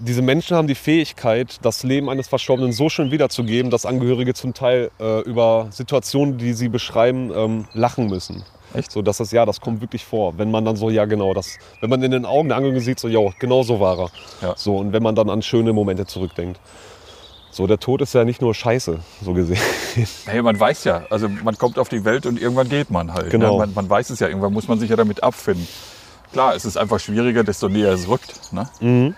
Diese Menschen haben die Fähigkeit, das Leben eines Verstorbenen so schön wiederzugeben, dass Angehörige zum Teil äh, über Situationen, die sie beschreiben, ähm, lachen müssen. Echt? So, dass das, ja, das kommt wirklich vor. Wenn man dann so, ja genau, das, wenn man in den Augen der Angehörigen sieht, so, ja, genau so war er. Ja. So, und wenn man dann an schöne Momente zurückdenkt. So, der Tod ist ja nicht nur Scheiße, so gesehen. *laughs* Naja, man weiß ja, also man kommt auf die Welt und irgendwann geht man halt. Genau. Ne? Man, man weiß es ja, irgendwann muss man sich ja damit abfinden. Klar, es ist einfach schwieriger, desto näher es rückt. Ne?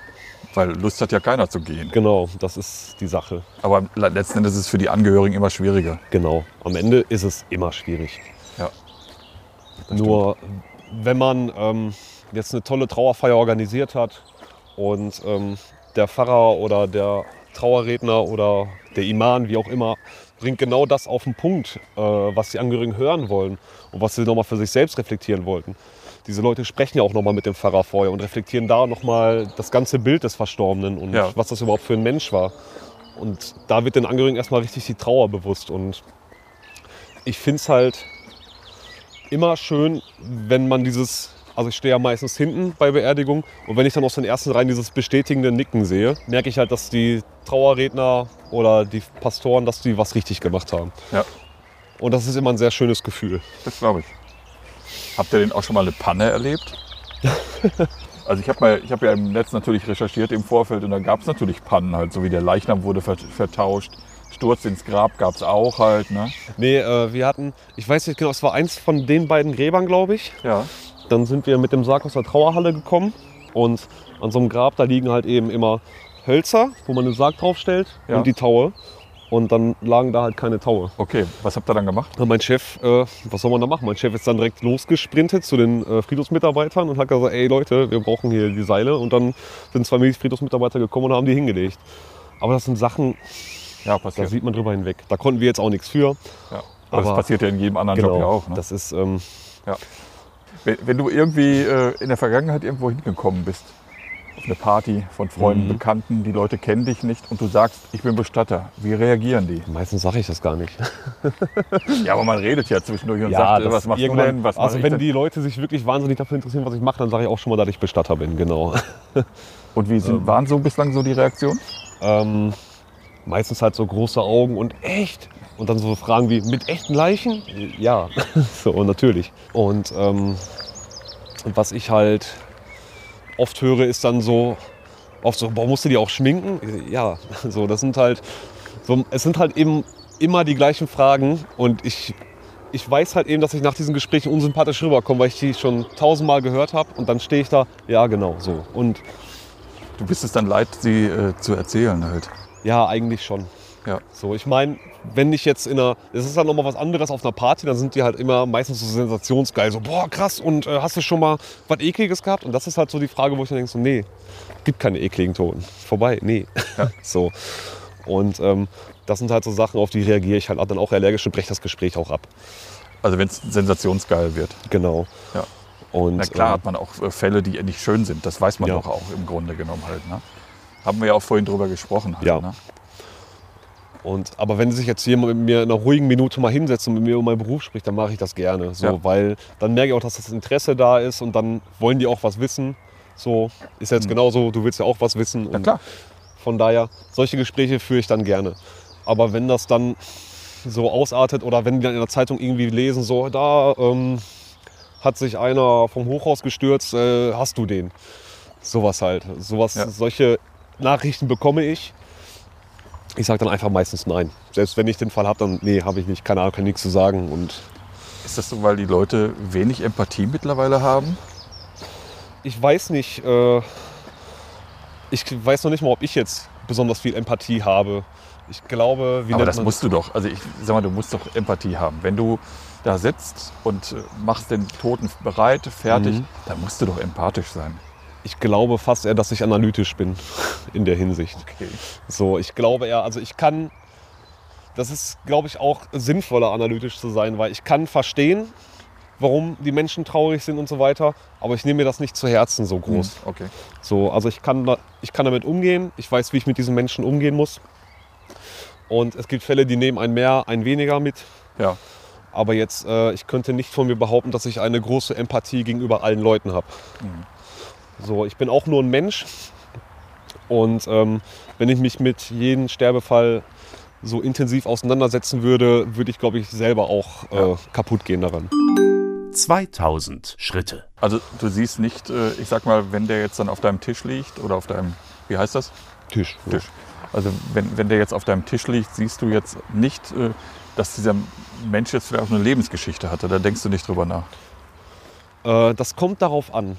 Weil Lust hat ja keiner zu gehen. Genau, das ist die Sache. Aber letzten Endes ist es für die Angehörigen immer schwieriger. Genau. Am Ende ist es immer schwierig. Ja. Nur wenn man ähm, jetzt eine tolle Trauerfeier organisiert hat und ähm, der Pfarrer oder der Trauerredner oder der Iman, wie auch immer, bringt genau das auf den Punkt, äh, was die Angehörigen hören wollen und was sie nochmal für sich selbst reflektieren wollten. Diese Leute sprechen ja auch nochmal mit dem Pfarrer vorher und reflektieren da nochmal das ganze Bild des Verstorbenen und Ja. was das überhaupt für ein Mensch war. Und da wird den Angehörigen erstmal richtig die Trauer bewusst. Und ich finde es halt immer schön, wenn man dieses, also ich stehe ja meistens hinten bei Beerdigung und wenn ich dann aus den ersten Reihen dieses bestätigende Nicken sehe, merke ich halt, dass die Trauerredner oder die Pastoren, dass die was richtig gemacht haben. Ja, Und das ist immer ein sehr schönes Gefühl. das glaube ich. Habt ihr denn auch schon mal eine Panne erlebt? *laughs* Also ich habe habe ja im Netz natürlich recherchiert im Vorfeld und da gab es natürlich Pannen halt, so wie der Leichnam wurde vert- vertauscht. Sturz ins Grab gab es auch halt, ne? Nee, äh, wir hatten, ich weiß nicht genau, es war eins von den beiden Gräbern, glaube ich. Ja. Dann sind wir mit dem Sarg aus der Trauerhalle gekommen und an so einem Grab, da liegen halt eben immer Hölzer, wo man den Sarg draufstellt Ja. und die Taue. Und dann lagen da halt keine Taue. Okay, was habt ihr dann gemacht? Und mein Chef, äh, was soll man da machen? Mein Chef ist dann direkt losgesprintet zu den äh, Friedhofsmitarbeitern und hat gesagt, ey Leute, wir brauchen hier die Seile. Und dann sind zwei Friedhofsmitarbeiter gekommen und haben die hingelegt. Aber das sind Sachen, Ja, da passiert. sieht man drüber hinweg. Da konnten wir jetzt auch nichts für. Ja. Aber, das passiert ja in jedem anderen Job ja auch. Ne? Das ist, ähm, Wenn, wenn du irgendwie äh, in der Vergangenheit irgendwo hingekommen bist, auf eine Party von Freunden, Mhm. Bekannten, die Leute kennen dich nicht und du sagst, ich bin Bestatter, wie reagieren die? meistens sage ich das gar nicht. *laughs* Ja, aber man redet ja zwischendurch und sagt, äh, was machst du denn? Was also wenn denn? die Leute sich wirklich wahnsinnig dafür interessieren, was ich mache, dann sage ich auch schon mal, dass ich Bestatter bin, genau. Und wie sind, waren so bislang so die Reaktionen? Ähm, meistens halt so große Augen und echt. Und dann so Fragen wie, mit echten Leichen? Ja, *laughs* so natürlich. Und ähm, was ich halt oft höre, ist dann so, oft so, boah, musst du die auch schminken? Ja, *laughs* so, das sind halt, so, es sind halt eben immer die gleichen Fragen und ich, ich weiß halt eben, dass ich nach diesen Gesprächen unsympathisch rüberkomme, weil ich die schon tausendmal gehört habe und dann stehe ich da, ja genau, so. Und Du bist es dann leid, sie äh, zu erzählen halt. Ja, eigentlich schon. Ja. So, ich meine, wenn ich jetzt in einer, es ist dann nochmal was anderes auf einer Party, dann sind die halt immer meistens so sensationsgeil, so, boah, krass, und äh, hast du schon mal was Ekliges gehabt? Und das ist halt so die Frage, wo ich dann denke, so, nee, gibt keine ekligen Toten. Vorbei, nee. *laughs* so. Und ähm, das sind halt so Sachen, auf die reagiere ich halt dann auch allergisch und breche das Gespräch auch ab. Also wenn es sensationsgeil wird. Genau. Ja. Und, Na klar ähm, hat man auch äh, Fälle, die nicht schön sind. Das weiß man Ja. doch auch im Grunde genommen halt. Ne? Haben wir ja auch vorhin drüber gesprochen. Halt, Ja. Ne? Und, aber wenn sich jetzt jemand mit mir in einer ruhigen Minute mal hinsetzt und mit mir über meinen Beruf spricht, dann mache ich das gerne. So, Ja. Weil dann merke ich auch, dass das Interesse da ist und dann wollen die auch was wissen. So ist jetzt genauso, du willst ja auch was wissen. Mhm. Und klar. Von daher, solche Gespräche führe ich dann gerne. Aber wenn das dann so ausartet oder wenn die dann in der Zeitung irgendwie lesen, so da ähm, hat sich einer vom Hochhaus gestürzt, äh, hast du den? Sowas halt. Sowas, Ja. Solche Nachrichten bekomme ich. Ich sage dann einfach meistens nein. Selbst wenn ich den Fall habe, dann nee, habe ich nicht, keine Ahnung, kann nichts zu sagen. Und Ist das so, weil die Leute wenig Empathie mittlerweile haben? ich weiß nicht, äh, ich weiß noch nicht mal, ob ich jetzt besonders viel Empathie habe. Ich glaube, wie Aber das musst du doch. Also ich sag mal, du musst doch Empathie haben. Wenn du da sitzt und äh, machst den Toten bereit, fertig, Mhm. dann musst du doch empathisch sein. Ich glaube fast eher, dass ich analytisch bin *laughs* in der Hinsicht. Okay. So, ich glaube eher, also ich kann, das ist, glaube ich, auch sinnvoller, analytisch zu sein, weil ich kann verstehen, warum die Menschen traurig sind und so weiter, aber ich nehme mir das nicht zu Herzen so groß. Okay. So, also ich kann, ich kann damit umgehen, ich weiß, wie ich mit diesen Menschen umgehen muss. Und es gibt Fälle, die nehmen ein mehr, ein weniger mit. Ja. Aber jetzt, äh, ich könnte nicht von mir behaupten, dass ich eine große Empathie gegenüber allen Leuten habe. So, ich bin auch nur ein Mensch. Und ähm, wenn ich mich mit jedem Sterbefall so intensiv auseinandersetzen würde, würde ich, glaube ich, selber auch äh, kaputt gehen daran. 2000 Schritte. Also du siehst nicht, äh, ich sag mal, wenn der jetzt dann auf deinem Tisch liegt oder auf deinem, wie heißt das? Tisch. Tisch. Also wenn, wenn der jetzt auf deinem Tisch liegt, siehst du jetzt nicht, äh, dass dieser Mensch jetzt vielleicht auch eine Lebensgeschichte hatte. Da denkst du nicht drüber nach. Äh, das kommt darauf an.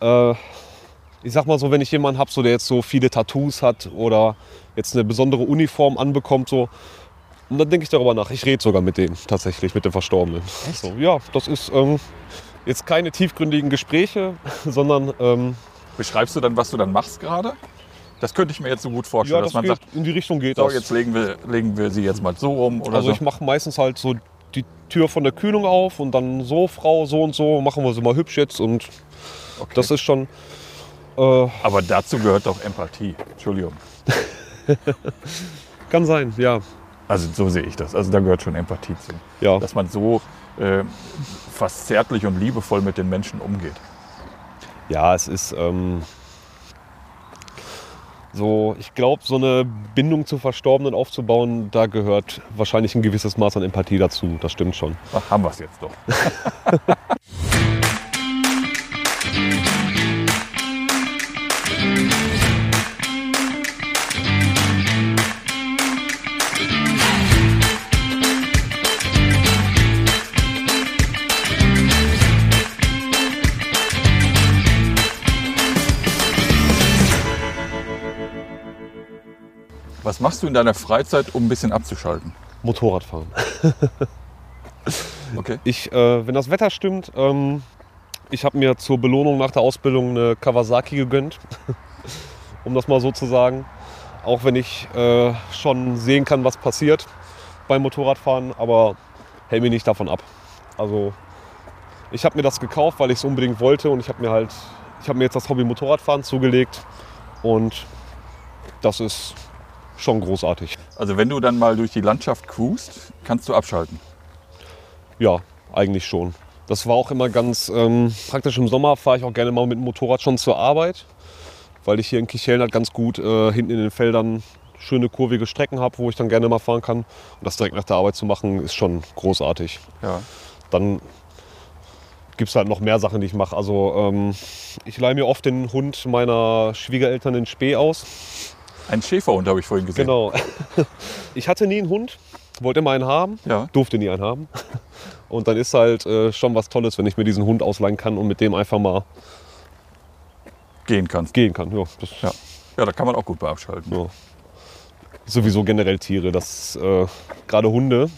Äh, ich sag mal so, wenn ich jemanden habe, so, der jetzt so viele Tattoos hat oder jetzt eine besondere Uniform anbekommt, so, und dann denke ich darüber nach. Ich rede sogar mit dem tatsächlich, mit dem Verstorbenen. So, ja, das ist ähm, jetzt keine tiefgründigen Gespräche, *laughs* sondern ähm, Beschreibst du dann, was du dann machst gerade? Das könnte ich mir jetzt so gut vorstellen, Ja, dass das man geht, sagt, in die Richtung geht so, das. jetzt legen wir, legen wir sie jetzt mal so rum oder also so. ich mache meistens halt so die Tür von der Kühlung auf und dann so, Frau, so und so, machen wir sie mal hübsch jetzt und Okay. das ist schon, äh, Aber dazu gehört doch Empathie. Entschuldigung. *laughs* kann sein, ja. Also so sehe ich das. Also da gehört schon Empathie zu. Ja, Dass man so äh, fast zärtlich und liebevoll mit den Menschen umgeht. ja es ist ähm, so, ich glaube, so eine Bindung zu Verstorbenen aufzubauen, da gehört wahrscheinlich ein gewisses Maß an Empathie dazu, das stimmt schon. Ach, haben wir es jetzt doch. *laughs* Was machst du in deiner Freizeit, um ein bisschen abzuschalten? Motorradfahren. *laughs* Okay. Ich, äh, wenn das Wetter stimmt, ähm, ich habe mir zur Belohnung nach der Ausbildung eine Kawasaki gegönnt, *laughs* um das mal so zu sagen. Auch wenn ich äh, schon sehen kann, was passiert beim Motorradfahren, aber hält mich nicht davon ab. Also ich habe mir das gekauft, weil ich es unbedingt wollte und ich habe mir halt, ich habe mir jetzt das Hobby Motorradfahren zugelegt und das ist schon großartig. Also wenn du dann mal durch die Landschaft cruist, kannst du abschalten. Ja, eigentlich schon. Das war auch immer ganz ähm, praktisch. Im Sommer fahre ich auch gerne mal mit dem Motorrad schon zur Arbeit, weil ich hier in Kicheln halt ganz gut äh, hinten in den Feldern schöne kurvige Strecken habe, wo ich dann gerne mal fahren kann. Und das direkt nach der Arbeit zu machen, ist schon großartig. Ja. Dann gibt es halt noch mehr Sachen, die ich mache. Also ähm, ich leihe mir oft den Hund meiner Schwiegereltern in Spee aus. Ein Schäferhund habe ich vorhin gesehen. Genau. *laughs* Ich hatte nie einen Hund, wollte immer einen haben, Ja. durfte nie einen haben. Und dann ist halt äh, schon was Tolles, wenn ich mir diesen Hund ausleihen kann und mit dem einfach mal Gehen kannst. gehen kann. Ja, Ja. Ja, da kann man auch gut bei abschalten. ja. Sowieso generell Tiere, das äh, gerade Hunde.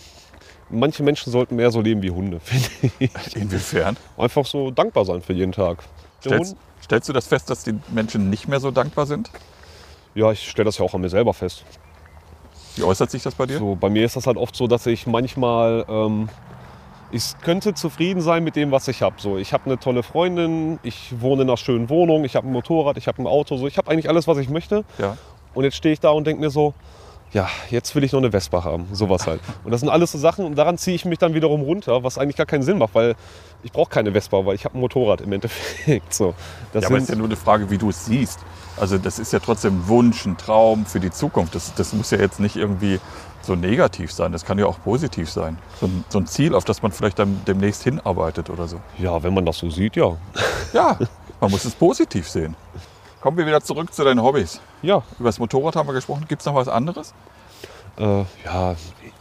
Manche Menschen sollten mehr so leben wie Hunde, *laughs* finde ich. Inwiefern? Einfach so dankbar sein für jeden Tag. Stellst, stellst du das fest, dass die Menschen nicht mehr so dankbar sind? Ja, ich stelle das ja auch an mir selber fest. Wie äußert sich das bei dir? So, bei mir ist das halt oft so, dass ich manchmal, ähm, ich könnte zufrieden sein mit dem, was ich habe. So, ich habe eine tolle Freundin, ich wohne in einer schönen Wohnung, ich habe ein Motorrad, ich habe ein Auto, so, ich habe eigentlich alles, was ich möchte. Ja. Und jetzt stehe ich da und denke mir so, ja, jetzt will ich noch eine Vespa haben, sowas halt. Und das sind alles so Sachen und daran ziehe ich mich dann wiederum runter, was eigentlich gar keinen Sinn macht, weil ich brauche keine Vespa, weil ich habe ein Motorrad im Endeffekt. *laughs* So, das Ja, aber es ist ja nur eine Frage, wie du es siehst. Also das ist ja trotzdem ein Wunsch, ein Traum für die Zukunft. Das, das muss ja jetzt nicht irgendwie so negativ sein. Das kann ja auch positiv sein. So ein, so ein Ziel, auf das man vielleicht dann demnächst hinarbeitet oder so. ja, wenn man das so sieht, ja. Ja, *laughs* man muss es positiv sehen. Kommen wir wieder zurück zu deinen Hobbys. Ja, Über das Motorrad haben wir gesprochen. Gibt es noch was anderes? Äh, ja, ich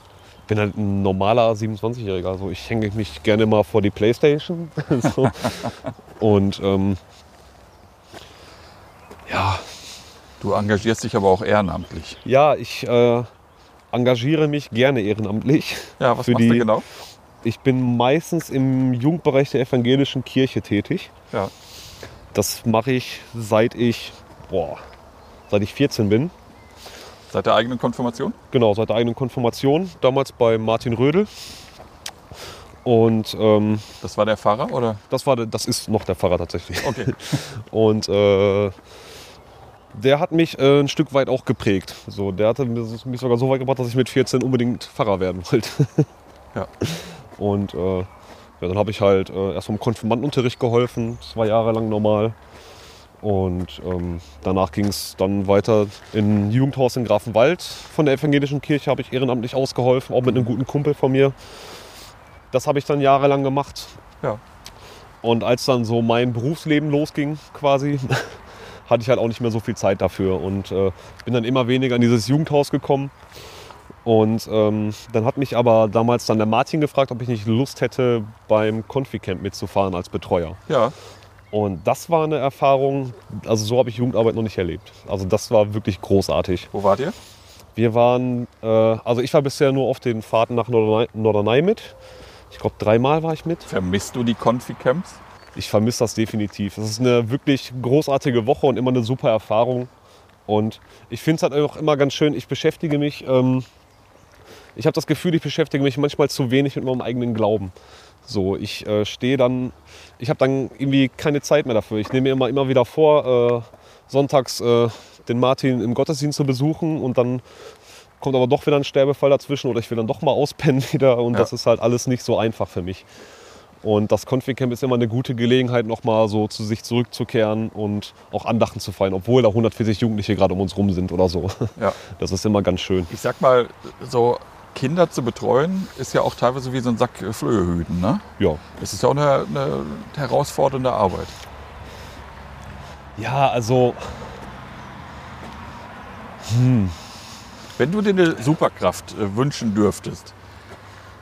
bin halt ein normaler 27-Jähriger. Also ich hänge mich gerne mal vor die Playstation. *laughs* so. Und ähm, ja, Du engagierst dich aber auch ehrenamtlich. ja, ich äh, engagiere mich gerne ehrenamtlich. Ja, was machst du die- genau? Ich bin meistens im Jugendbereich der evangelischen Kirche tätig. Ja. Das mache ich seit ich, boah, seit ich 14 bin. Seit der eigenen Konfirmation? Genau, seit der eigenen Konfirmation. Damals bei Martin Rödel. Und ähm, Das war der Pfarrer oder? das, war, der- das ist noch der Pfarrer tatsächlich. Okay. *laughs* Und äh, der hat mich äh, ein Stück weit auch geprägt. So, der hatte mich sogar so weit gebracht, dass ich mit 14 unbedingt Pfarrer werden wollte. Ja. *laughs* Und äh, ja, dann habe ich halt äh, erst vom Konfirmandenunterricht geholfen, zwei Jahre lang normal. Und ähm, danach ging es dann weiter in Jugendhaus in Grafenwald von der evangelischen Kirche, habe ich ehrenamtlich ausgeholfen, auch mit einem guten Kumpel von mir. Das habe ich dann jahrelang gemacht. Ja. Und als dann so mein Berufsleben losging, quasi, *laughs* hatte ich halt auch nicht mehr so viel Zeit dafür und äh, bin dann immer weniger in dieses Jugendhaus gekommen. Und ähm, dann hat mich aber damals dann der Martin gefragt, ob ich nicht Lust hätte, beim Confi-Camp mitzufahren als Betreuer. Ja. Und das war eine Erfahrung, also so habe ich Jugendarbeit noch nicht erlebt. Also das war wirklich großartig. Wo wart ihr? Wir waren, äh, also ich war bisher nur auf den Fahrten nach Norderney, Norderney mit. Ich glaube, dreimal war ich mit. Vermisst du die Konfi-Camps? Ich vermisse das definitiv. Es ist eine wirklich großartige Woche und immer eine super Erfahrung. Und ich finde es halt auch immer ganz schön, ich beschäftige mich, ähm, ich habe das Gefühl, ich beschäftige mich manchmal zu wenig mit meinem eigenen Glauben. So, ich äh, stehe dann, ich habe dann irgendwie keine Zeit mehr dafür. Ich nehme mir immer, immer wieder vor, äh, sonntags äh, den Martin im Gottesdienst zu besuchen und dann kommt aber doch wieder ein Sterbefall dazwischen oder ich will dann doch mal auspennen *laughs* wieder und Ja. das ist halt alles nicht so einfach für mich. Und das Confi-Camp ist immer eine gute Gelegenheit, nochmal so zu sich zurückzukehren und auch Andachten zu feiern, obwohl da 140 Jugendliche gerade um uns rum sind oder so. Ja. *laughs* Das ist immer ganz schön. Ich sag mal, so Kinder zu betreuen, ist ja auch teilweise wie so ein Sack Flöhe hüten. Ne? Ja. Das ist ja auch eine, eine herausfordernde Arbeit. Ja, also Wenn du dir eine Superkraft äh, wünschen dürftest,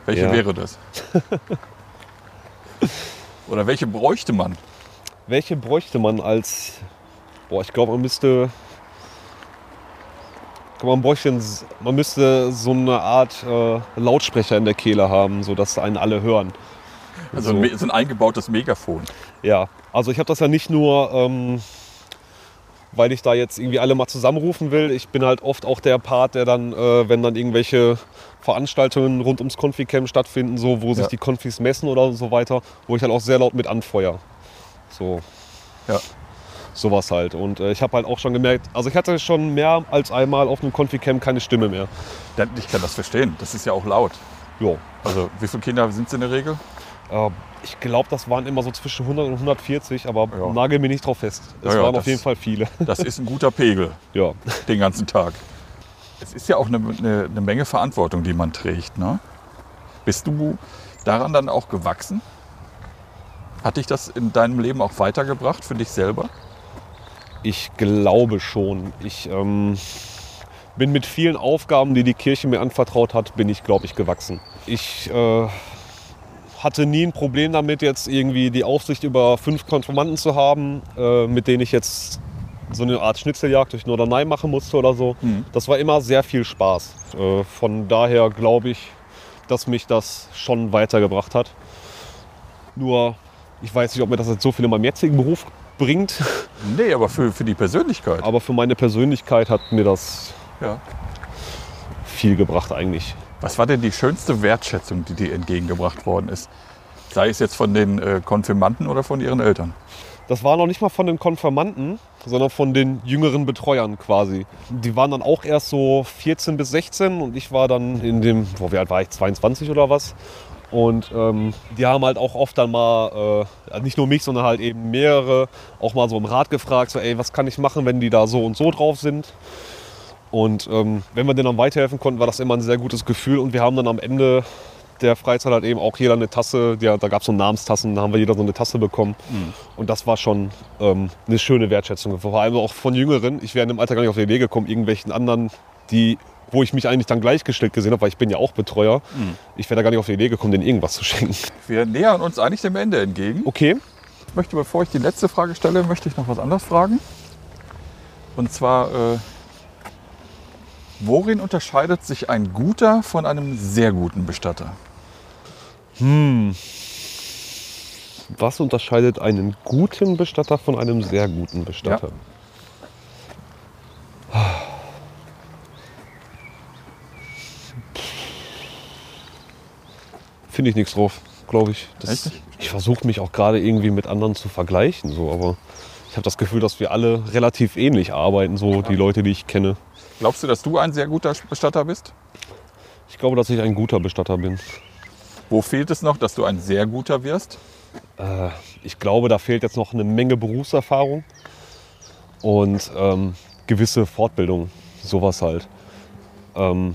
welche Ja. wäre das? *laughs* Oder welche bräuchte man? welche bräuchte man als. Boah, ich glaube, man müsste. Man, bräuchte, man müsste so eine Art äh, Lautsprecher in der Kehle haben, sodass einen alle hören. Also So. ein so ein eingebautes Megafon. Ja, also ich habe das ja nicht nur, ähm, weil ich da jetzt irgendwie alle mal zusammenrufen will. Ich bin halt oft auch der Part, der dann, äh, wenn dann irgendwelche Veranstaltungen rund ums Confi-Camp stattfinden, so, wo sich Ja. die Confis messen oder so weiter, wo ich halt auch sehr laut mit anfeuer. So, Ja. Sowas halt. Und äh, ich habe halt auch schon gemerkt, also ich hatte schon mehr als einmal auf einem Confi-Camp keine Stimme mehr. Ich kann das verstehen. Das ist ja auch laut. Jo. Also wie viele Kinder sind es in der Regel? Äh, ich glaube, das waren immer so zwischen 100 und 140, aber Ja. nagel mir nicht drauf fest. Es Ja, waren auf das- jeden Fall viele. *laughs* Das ist ein guter Pegel ja. den ganzen Tag. Es ist ja auch eine, eine, eine Menge Verantwortung, die man trägt. Ne? Bist du daran dann auch gewachsen? Hat dich das in deinem Leben auch weitergebracht für dich selber? Ich glaube schon. Ich ähm, bin mit vielen Aufgaben, die die Kirche mir anvertraut hat, bin ich, glaube ich, gewachsen. Ich äh, hatte nie ein Problem damit, jetzt irgendwie die Aufsicht über fünf Konfirmanden zu haben, äh, mit denen ich jetzt so eine Art Schnitzeljagd durch Norderney machen musste oder so. Mhm. Das war immer sehr viel Spaß. Äh, von daher glaube ich, dass mich das schon weitergebracht hat. Nur, ich weiß nicht, ob mir das jetzt so viel in meinem jetzigen Beruf bringt. Nee, aber für, für die Persönlichkeit. Aber für meine Persönlichkeit hat mir das Ja. viel gebracht eigentlich. Was war denn die schönste Wertschätzung, die dir entgegengebracht worden ist? Sei es jetzt von den äh, Konfirmanden oder von ihren Eltern? Das war noch nicht mal von den Konfirmanden, sondern von den jüngeren Betreuern quasi. Die waren dann auch erst so 14 bis 16 und ich war dann in dem, boah, wie alt war ich, 22 oder was. Und ähm, die haben halt auch oft dann mal, äh, nicht nur mich, sondern halt eben mehrere, auch mal so im Rat gefragt, so ey, was kann ich machen, wenn die da so und so drauf sind. Und ähm, wenn wir denen dann weiterhelfen konnten, war das immer ein sehr gutes Gefühl. Und wir haben dann am Ende der Freizeit halt eben auch jeder eine Tasse, ja, da gab es so Namenstassen, da haben wir jeder so eine Tasse bekommen. Und das war schon ähm, eine schöne Wertschätzung. Vor allem auch von Jüngeren. Ich wäre in dem Alter gar nicht auf die Idee gekommen, irgendwelchen anderen, die, wo ich mich eigentlich dann gleichgestellt gesehen habe, weil ich bin ja auch Betreuer. Ich wäre da gar nicht auf die Idee gekommen, denen irgendwas zu schenken. Wir nähern uns eigentlich dem Ende entgegen. Okay. Ich möchte, bevor ich die letzte Frage stelle, möchte ich noch was anderes fragen. Und zwar, äh, worin unterscheidet sich ein guter von einem sehr guten Bestatter? Was unterscheidet einen guten Bestatter von einem sehr guten Bestatter? Finde ich nichts drauf, glaube ich. Das, ich versuche mich auch gerade irgendwie mit anderen zu vergleichen, so, aber ich habe das Gefühl, dass wir alle relativ ähnlich arbeiten, so die Leute, die ich kenne. Glaubst du, dass du ein sehr guter Bestatter bist? Ich glaube, dass ich ein guter Bestatter bin. Wo fehlt es noch, dass du ein sehr guter wirst? Äh, ich glaube, da fehlt jetzt noch eine Menge Berufserfahrung und ähm, gewisse Fortbildung, sowas halt. Ähm,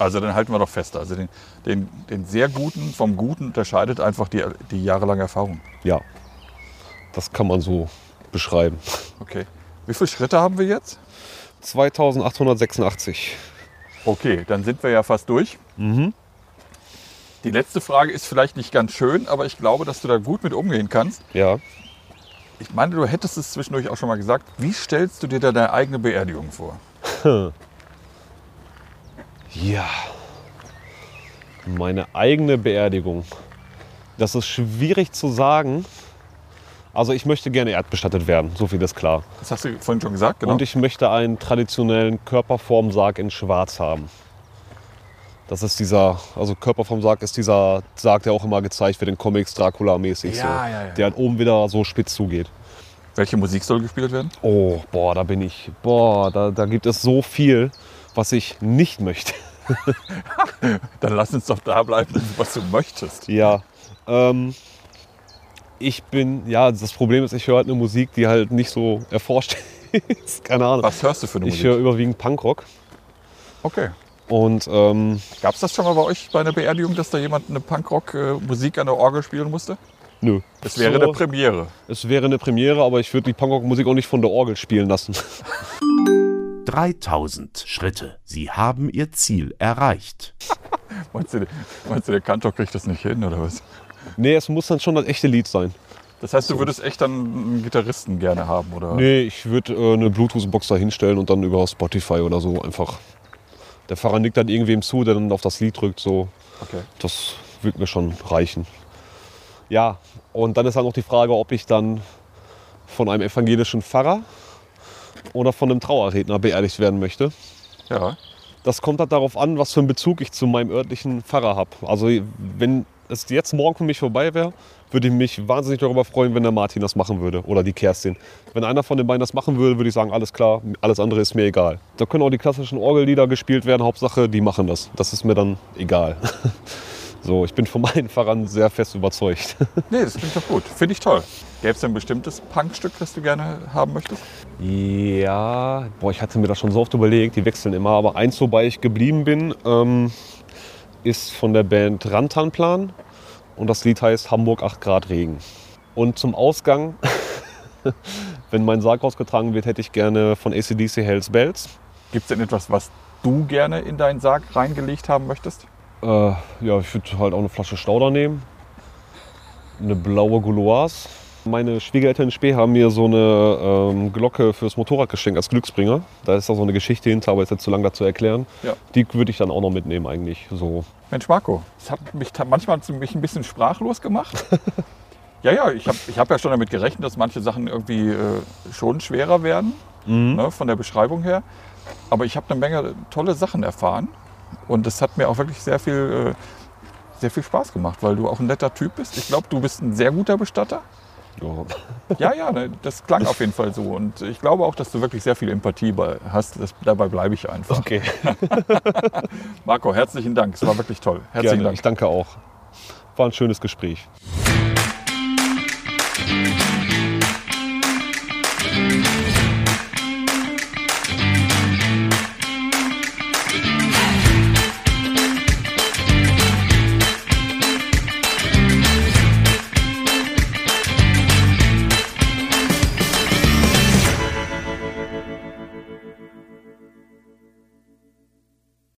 Also dann halten wir doch fest. Also den, den, den sehr guten vom guten unterscheidet einfach die, die jahrelange Erfahrung. ja, das kann man so beschreiben. Okay. Wie viele Schritte haben wir jetzt? 2886. Okay, dann sind wir ja fast durch. Die letzte Frage ist vielleicht nicht ganz schön, aber ich glaube, dass du da gut mit umgehen kannst. Ja. Ich meine, du hättest es zwischendurch auch schon mal gesagt. Wie stellst du dir da deine eigene Beerdigung vor? *laughs* Ja. Meine eigene Beerdigung. Das ist schwierig zu sagen. Also ich möchte gerne erdbestattet werden, so viel ist klar. Das hast du vorhin schon gesagt, genau. Und ich möchte einen traditionellen Körperformsarg in Schwarz haben. Das ist dieser, also Körperformsarg ist dieser Sarg, der auch immer gezeigt wird in Comics, Dracula-mäßig. Ja, so, ja, ja. Der halt oben wieder so spitz zugeht. Welche Musik soll gespielt werden? Oh, boah, da bin ich, boah, da, da gibt es so viel, was ich nicht möchte. *laughs* Dann lass uns doch da bleiben, was du möchtest. Ja, ähm, ich bin, ja, das Problem ist, ich höre halt eine Musik, die halt nicht so erforscht *laughs* ist. Keine Ahnung. Was hörst du für eine Ich Musik? höre überwiegend Punkrock. Okay. Und ähm, Gab es das schon mal bei euch bei einer Beerdigung, dass da jemand eine Punkrock-Musik an der Orgel spielen musste? nö. Das wäre So, eine Premiere. Es wäre eine Premiere, aber ich würde die Punkrock-Musik auch nicht von der Orgel spielen lassen. *laughs* 3000 Schritte. Sie haben Ihr Ziel erreicht. *laughs* Meinst du, meinst du, der Kantor kriegt das nicht hin oder was? nee, es muss dann schon das echte Lied sein. Das heißt, du würdest echt dann einen Gitarristen gerne haben, oder? Nee, ich würde äh, eine Bluetooth-Box da hinstellen und dann über Spotify oder so einfach. Der Fahrer nickt dann irgendwem zu, der dann auf das Lied drückt. So. Okay. Das wird mir schon reichen. Ja, und dann ist dann noch die Frage, ob ich dann von einem evangelischen Pfarrer oder von einem Trauerredner beerdigt werden möchte. Ja. Das kommt halt darauf an, was für einen Bezug ich zu meinem örtlichen Pfarrer habe. Also wenn es jetzt morgen für mich vorbei wäre, würde ich mich wahnsinnig darüber freuen, wenn der Martin das machen würde oder die Kerstin. Wenn einer von den beiden das machen würde, würde ich sagen, alles klar, alles andere ist mir egal. Da können auch die klassischen Orgellieder gespielt werden, Hauptsache, die machen das. Das ist mir dann egal. *laughs* So, ich bin von meinen Pfarrern sehr fest überzeugt. *laughs* Nee, das klingt doch gut. Finde ich toll. Gäbe es denn ein bestimmtes Punkstück, das du gerne haben möchtest? Ja, boah, ich hatte mir das schon so oft überlegt, die wechseln immer, aber eins, wobei ich geblieben bin, ähm, ist von der Band Rantanplan und das Lied heißt Hamburg 8 Grad Regen. Und zum Ausgang, *laughs* wenn mein Sarg ausgetragen wird, hätte ich gerne von ACDC Hells Bells. Gibt es denn etwas, was du gerne in deinen Sarg reingelegt haben möchtest? Äh, ja, ich würde halt auch eine Flasche Stauder nehmen, eine blaue Gouloise. Meine Schwiegereltern in Spee haben mir so eine ähm, Glocke fürs Motorrad geschenkt als Glücksbringer. Da ist da so eine Geschichte hinter, aber ist jetzt zu lang dazu erklären. Ja. Die würde ich dann auch noch mitnehmen eigentlich. So. Mensch, Marco, das hat mich manchmal mich ein bisschen sprachlos gemacht. *laughs* ja, ja, ich habe ich hab ja schon damit gerechnet, dass manche Sachen irgendwie äh, schon schwerer werden, ne, von der Beschreibung her. Aber ich habe eine Menge tolle Sachen erfahren und das hat mir auch wirklich sehr viel, äh, sehr viel Spaß gemacht, weil du auch ein netter Typ bist. Ich glaube, du bist ein sehr guter Bestatter. Ja. Ja, ne, das klang auf jeden Fall so. Und ich glaube auch, dass du wirklich sehr viel Empathie hast. Das, dabei bleibe ich einfach. Okay, *laughs* Marco, herzlichen Dank. Es war wirklich toll. Herzlichen gerne. Ich Dank. danke auch. War ein schönes Gespräch.